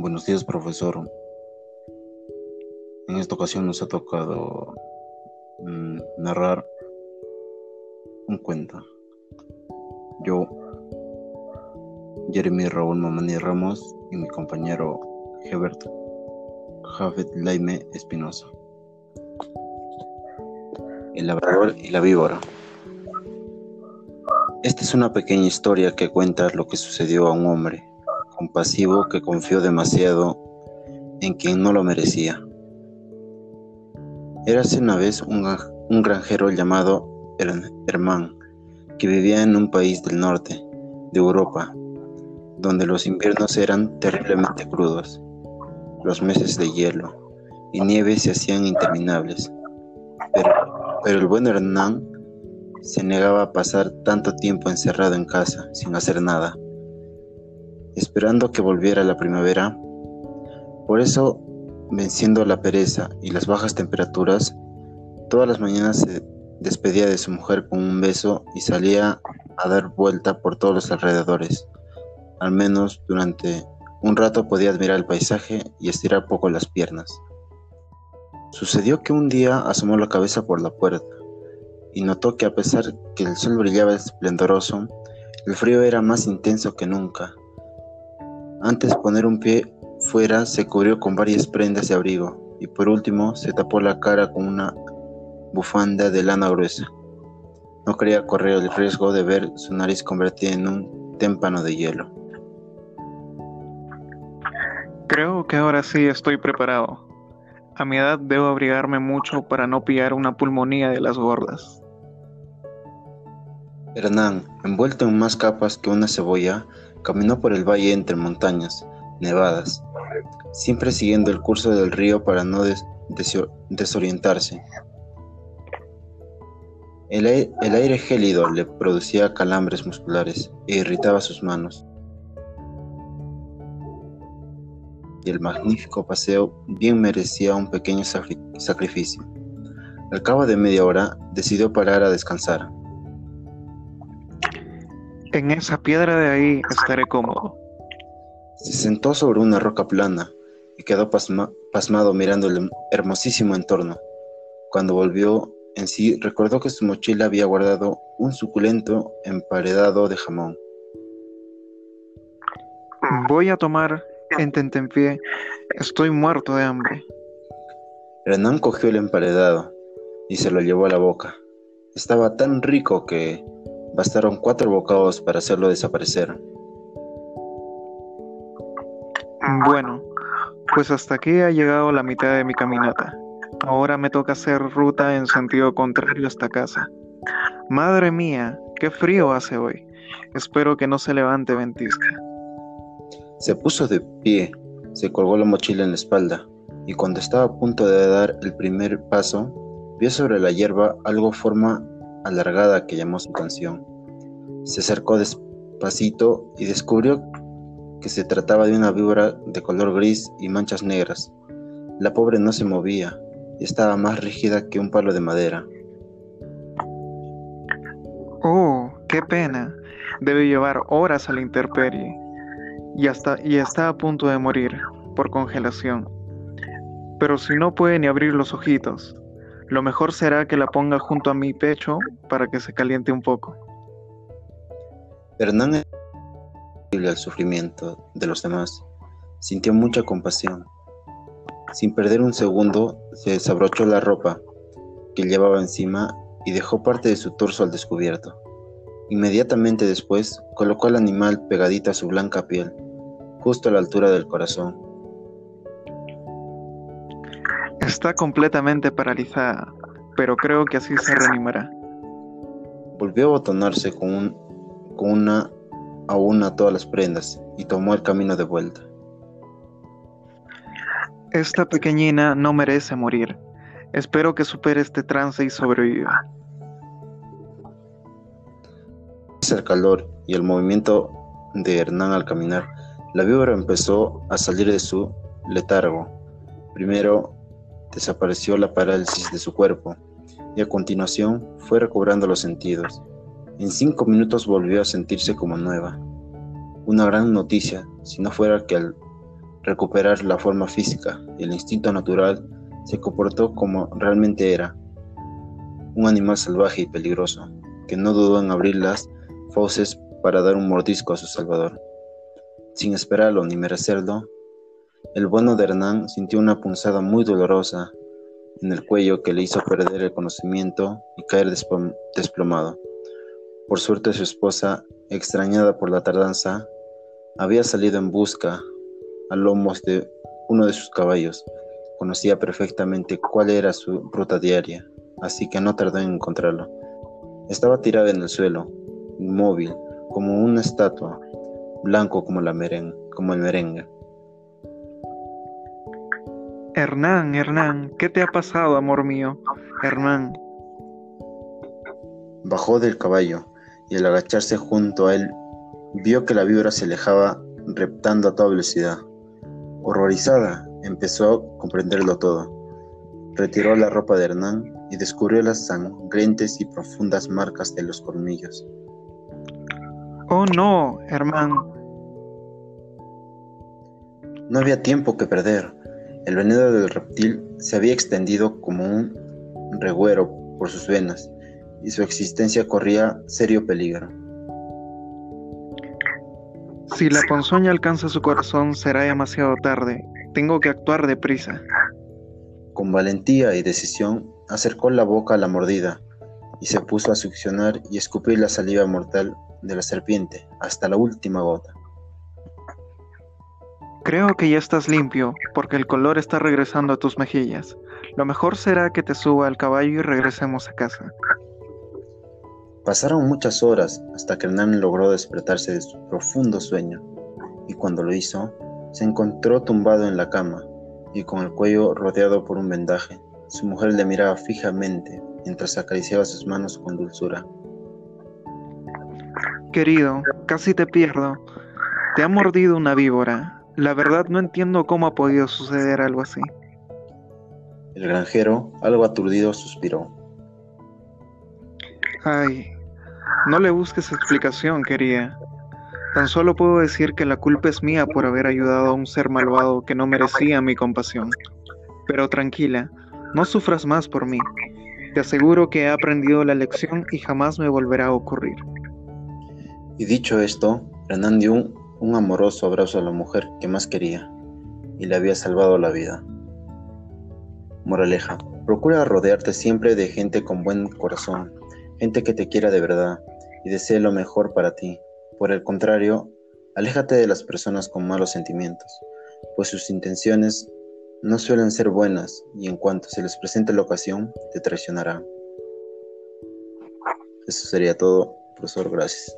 Buenos días, profesor. En esta ocasión nos ha tocado mm, narrar un cuento. Yo, Jeremy Raúl Mamani Ramos y mi compañero Hebert Jafet Laime Espinosa. El labrador y la víbora. Esta es una pequeña historia que cuenta lo que sucedió a un hombre compasivo que confió demasiado en quien no lo merecía. Érase una vez un, granjero llamado Herman, que vivía en un país del norte de Europa, donde los inviernos eran terriblemente crudos, los meses de hielo y nieve se hacían interminables. Pero el buen Hernán se negaba a pasar tanto tiempo encerrado en casa sin hacer nada esperando que volviera la primavera. Por eso, venciendo la pereza y las bajas temperaturas, todas las mañanas se despedía de su mujer con un beso y salía a dar vuelta por todos los alrededores. Al menos durante un rato podía admirar el paisaje y estirar poco las piernas. Sucedió que un día asomó la cabeza por la puerta y notó que a pesar que el sol brillaba esplendoroso, el frío era más intenso que nunca antes de poner un pie fuera, se cubrió con varias prendas de abrigo y por último se tapó la cara con una bufanda de lana gruesa. No quería correr el riesgo de ver su nariz convertida en un témpano de hielo. Creo que ahora sí estoy preparado. A mi edad debo abrigarme mucho para no pillar una pulmonía de las gordas. Hernán, envuelto en más capas que una cebolla, Caminó por el valle entre montañas nevadas, siempre siguiendo el curso del río para no desorientarse. El, el aire gélido le producía calambres musculares e irritaba sus manos. Y el magnífico paseo bien merecía un pequeño sacrificio. Al cabo de media hora decidió parar a descansar. En esa piedra de ahí estaré cómodo. Se sentó sobre una roca plana y quedó pasmado mirando el hermosísimo entorno. Cuando volvió en sí, recordó que su mochila había guardado un suculento emparedado de jamón. Voy a tomar en tentempié. Estoy muerto de hambre. Renan cogió el emparedado y se lo llevó a la boca. Estaba tan rico que Bastaron cuatro bocados para hacerlo desaparecer. Bueno, pues hasta aquí ha llegado la mitad de mi caminata. Ahora me toca hacer ruta en sentido contrario hasta casa. Madre mía, qué frío hace hoy. Espero que no se levante ventisca. Se puso de pie, se colgó la mochila en la espalda y cuando estaba a punto de dar el primer paso, vio sobre la hierba algo forma alargada que llamó su atención. Se acercó despacito y descubrió que se trataba de una víbora de color gris y manchas negras. La pobre no se movía y estaba más rígida que un palo de madera. Oh, qué pena. Debe llevar horas a la intemperie y, hasta, y está a punto de morir por congelación. Pero si no puede ni abrir los ojitos, lo mejor será que la ponga junto a mi pecho para que se caliente un poco. Hernán al sufrimiento de los demás. Sintió mucha compasión. Sin perder un segundo, se desabrochó la ropa que llevaba encima y dejó parte de su torso al descubierto. Inmediatamente después, colocó al animal pegadito a su blanca piel, justo a la altura del corazón. Está completamente paralizada, pero creo que así se reanimará. Volvió a botonarse con, con una a una todas las prendas y tomó el camino de vuelta. Esta pequeñina no merece morir. Espero que supere este trance y sobreviva. El calor y el movimiento de Hernán al caminar, la víbora empezó a salir de su letargo. Primero desapareció la parálisis de su cuerpo y a continuación fue recobrando los sentidos. En cinco minutos volvió a sentirse como nueva. Una gran noticia, si no fuera que al recuperar la forma física el instinto natural, se comportó como realmente era, un animal salvaje y peligroso, que no dudó en abrir las fauces para dar un mordisco a su salvador. Sin esperarlo ni merecerlo, el bueno de Hernán sintió una punzada muy dolorosa en el cuello que le hizo perder el conocimiento y caer desplomado. Por suerte su esposa, extrañada por la tardanza, había salido en busca a lomos de uno de sus caballos. Conocía perfectamente cuál era su ruta diaria, así que no tardó en encontrarlo. Estaba tirado en el suelo, inmóvil, como una estatua, blanco como, la como el merengue. Hernán, Hernán, ¿qué te ha pasado, amor mío? Hernán. Bajó del caballo y al agacharse junto a él vio que la víbora se alejaba reptando a toda velocidad. Horrorizada, empezó a comprenderlo todo. Retiró la ropa de Hernán y descubrió las sangrientes y profundas marcas de los colmillos. Oh no, Hernán. No había tiempo que perder. El veneno del reptil se había extendido como un reguero por sus venas y su existencia corría serio peligro. Si la ponzoña alcanza su corazón será demasiado tarde. Tengo que actuar deprisa. Con valentía y decisión acercó la boca a la mordida y se puso a succionar y escupir la saliva mortal de la serpiente hasta la última gota. Creo que ya estás limpio, porque el color está regresando a tus mejillas. Lo mejor será que te suba al caballo y regresemos a casa. Pasaron muchas horas hasta que Hernán logró despertarse de su profundo sueño, y cuando lo hizo, se encontró tumbado en la cama y con el cuello rodeado por un vendaje. Su mujer le miraba fijamente mientras acariciaba sus manos con dulzura. Querido, casi te pierdo. Te ha mordido una víbora. La verdad no entiendo cómo ha podido suceder algo así. El granjero, algo aturdido, suspiró. Ay, no le busques explicación, querida. Tan solo puedo decir que la culpa es mía por haber ayudado a un ser malvado que no merecía mi compasión. Pero tranquila, no sufras más por mí. Te aseguro que he aprendido la lección y jamás me volverá a ocurrir. Y dicho esto, dio un un amoroso abrazo a la mujer que más quería y le había salvado la vida. Moraleja, procura rodearte siempre de gente con buen corazón, gente que te quiera de verdad y desee lo mejor para ti. Por el contrario, aléjate de las personas con malos sentimientos, pues sus intenciones no suelen ser buenas y en cuanto se les presente la ocasión, te traicionarán. Eso sería todo, profesor. Gracias.